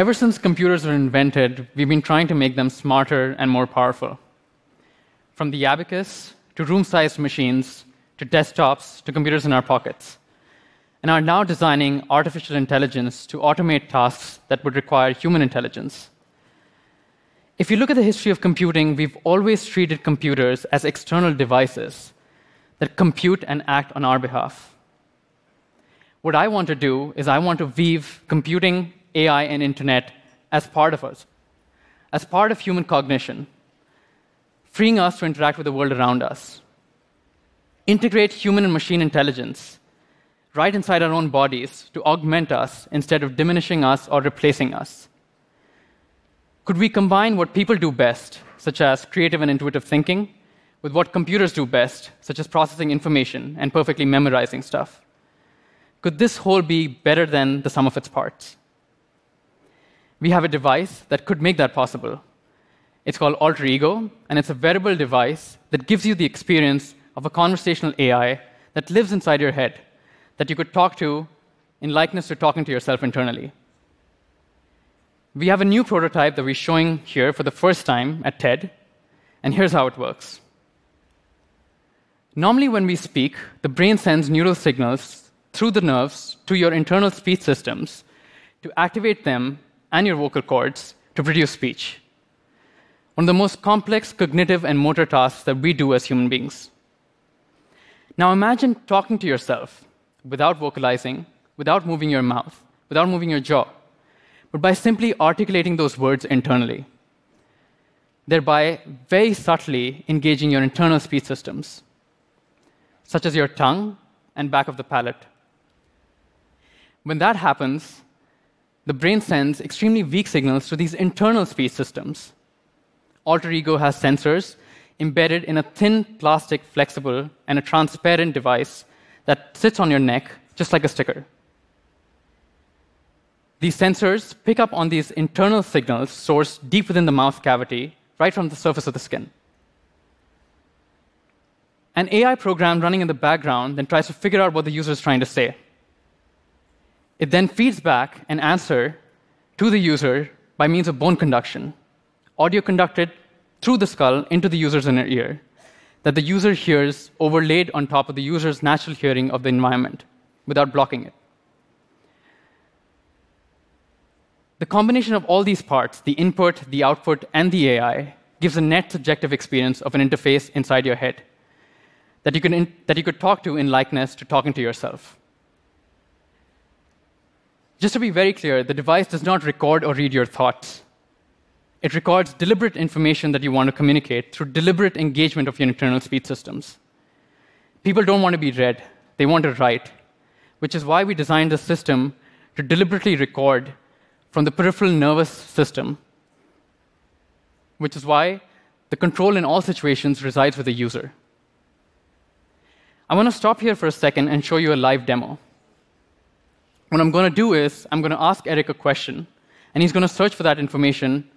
Ever since computers were invented, we've been trying to make them smarter and more powerful. From the abacus to room sized machines to desktops to computers in our pockets, and are now designing artificial intelligence to automate tasks that would require human intelligence. If you look at the history of computing, we've always treated computers as external devices that compute and act on our behalf. What I want to do is I want to weave computing, AI, and internet as part of us, as part of human cognition, freeing us to interact with the world around us. Integrate human and machine intelligence right inside our own bodies to augment us instead of diminishing us or replacing us. Could we combine what people do best, such as creative and intuitive thinking, with what computers do best, such as processing information and perfectly memorizing stuff? Could this whole be better than the sum of its parts? We have a device that could make that possible. It's called Alter Ego, and it's a wearable device that gives you the experience of a conversational AI that lives inside your head, that you could talk to in likeness to talking to yourself internally. We have a new prototype that we're showing here for the first time at TED, and here's how it works. Normally, when we speak, the brain sends neural signals through the nerves to your internal speech systems to activate them and your vocal cords to produce speech. One of the most complex cognitive and motor tasks that we do as human beings. Now imagine talking to yourself without vocalizing, without moving your mouth, without moving your jaw but by simply articulating those words internally, thereby very subtly engaging your internal speech systems, such as your tongue and back of the palate. When that happens, the brain sends extremely weak signals to these internal speech systems. Alter Ego has sensors embedded in a thin plastic, flexible, and a transparent device that sits on your neck just like a sticker. These sensors pick up on these internal signals sourced deep within the mouth cavity, right from the surface of the skin. An AI program running in the background then tries to figure out what the user is trying to say. It then feeds back an answer to the user by means of bone conduction, audio conducted through the skull into the user's inner ear, that the user hears overlaid on top of the user's natural hearing of the environment without blocking it. The combination of all these parts, the input, the output, and the AI, gives a net subjective experience of an interface inside your head that you, can that you could talk to in likeness to talking to yourself. Just to be very clear, the device does not record or read your thoughts. It records deliberate information that you want to communicate through deliberate engagement of your internal speech systems. People don't want to be read, they want to write, which is why we designed this system to deliberately record from the peripheral nervous system, which is why the control in all situations resides with the user. I want to stop here for a second and show you a live demo. What I'm going to do is, I'm going to ask Eric a question, and he's going to search for that information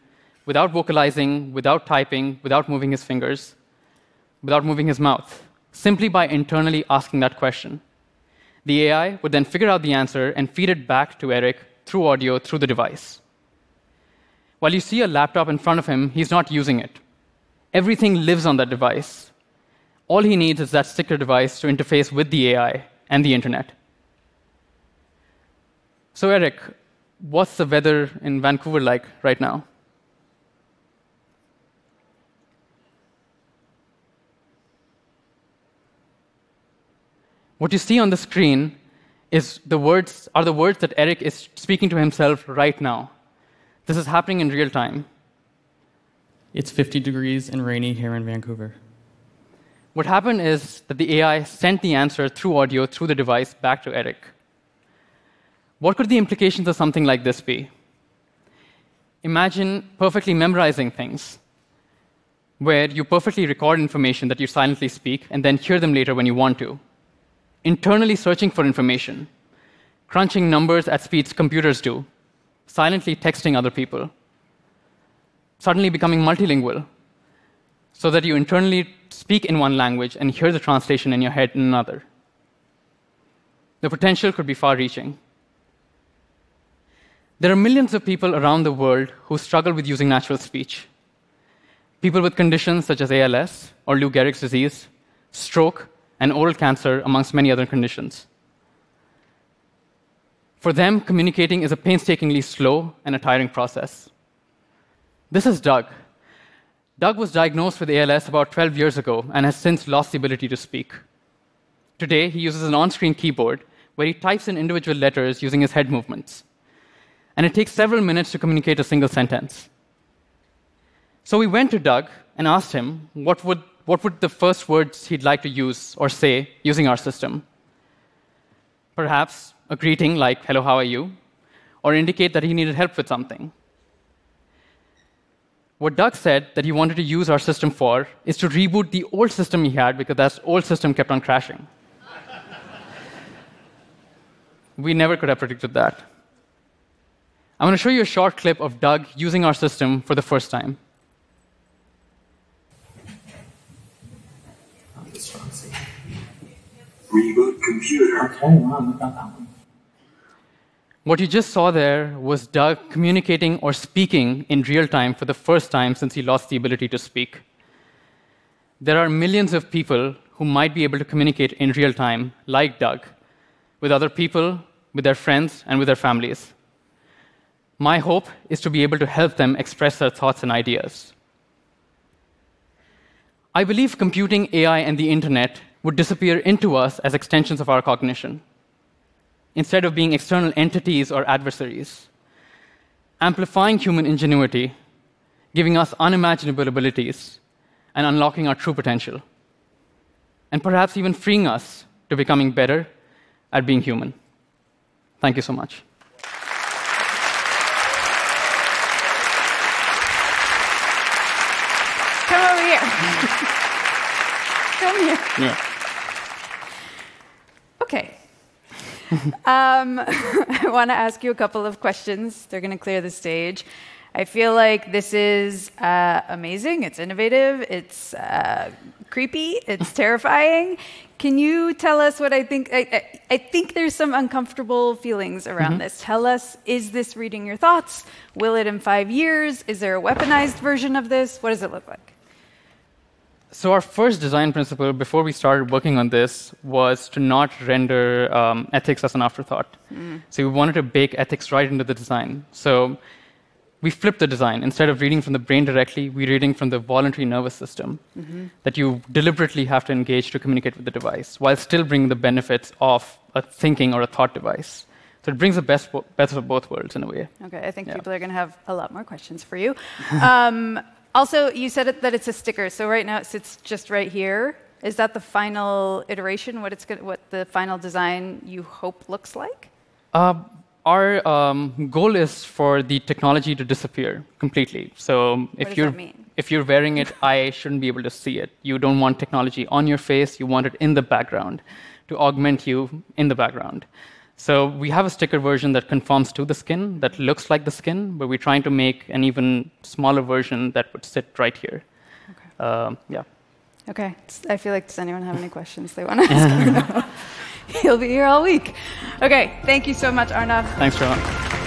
without vocalizing, without typing, without moving his fingers, without moving his mouth, simply by internally asking that question. The AI would then figure out the answer and feed it back to Eric through audio through the device. While you see a laptop in front of him, he's not using it. Everything lives on that device. All he needs is that sticker device to interface with the AI and the internet. So, Eric, what's the weather in Vancouver like right now? What you see on the screen is the words are the words that Eric is speaking to himself right now. This is happening in real time. It's 50 degrees and rainy here in Vancouver. What happened is that the AI sent the answer through audio through the device back to Eric. What could the implications of something like this be? Imagine perfectly memorizing things, where you perfectly record information that you silently speak and then hear them later when you want to internally searching for information, crunching numbers at speeds computers do, silently texting other people, suddenly becoming multilingual, so that you internally speak in one language and hear the translation in your head in another. The potential could be far reaching. There are millions of people around the world who struggle with using natural speech. People with conditions such as ALS or Lou Gehrig's disease, stroke, and oral cancer, amongst many other conditions. For them, communicating is a painstakingly slow and a tiring process. This is Doug. Doug was diagnosed with ALS about 12 years ago and has since lost the ability to speak. Today, he uses an on screen keyboard where he types in individual letters using his head movements. And it takes several minutes to communicate a single sentence. So we went to Doug and asked him what would, what would the first words he'd like to use or say using our system. Perhaps a greeting like, hello, how are you? Or indicate that he needed help with something. What Doug said that he wanted to use our system for is to reboot the old system he had because that old system kept on crashing. we never could have predicted that. I'm going to show you a short clip of Doug using our system for the first time. Reboot computer. What you just saw there was Doug communicating or speaking in real time for the first time since he lost the ability to speak. There are millions of people who might be able to communicate in real time, like Doug, with other people, with their friends, and with their families. My hope is to be able to help them express their thoughts and ideas. I believe computing, AI, and the internet would disappear into us as extensions of our cognition instead of being external entities or adversaries, amplifying human ingenuity, giving us unimaginable abilities, and unlocking our true potential, and perhaps even freeing us to becoming better at being human. Thank you so much. Come over here. Come here. Yeah. Okay. um, I want to ask you a couple of questions. They're going to clear the stage. I feel like this is uh, amazing. It's innovative. It's uh, creepy. It's terrifying. Can you tell us what I think? I, I, think there's some uncomfortable feelings around mm-hmm. this. Tell us: Is this reading your thoughts? Will it in five years? Is there a weaponized version of this? What does it look like? So our first design principle before we started working on this was to not render um, ethics as an afterthought. Mm. So we wanted to bake ethics right into the design. So we flipped the design. Instead of reading from the brain directly, we're reading from the voluntary nervous system mm-hmm. that you deliberately have to engage to communicate with the device, while still bringing the benefits of a thinking or a thought device. So it brings the best, best of both worlds in a way. Okay, I think yeah. people are going to have a lot more questions for you. um, also, you said it, that it's a sticker. So right now it sits just right here. Is that the final iteration? What it's what the final design you hope looks like? Uh, our um, goal is for the technology to disappear completely. So if you're if you're wearing it, I shouldn't be able to see it. You don't want technology on your face. You want it in the background to augment you in the background. So we have a sticker version that conforms to the skin, that looks like the skin, but we're trying to make an even smaller version that would sit right here. Okay. Um, yeah. Okay. I feel like, does anyone have any questions they want to ask He'll be here all week. Okay. Thank you so much, Arnav. Thanks, Rowan.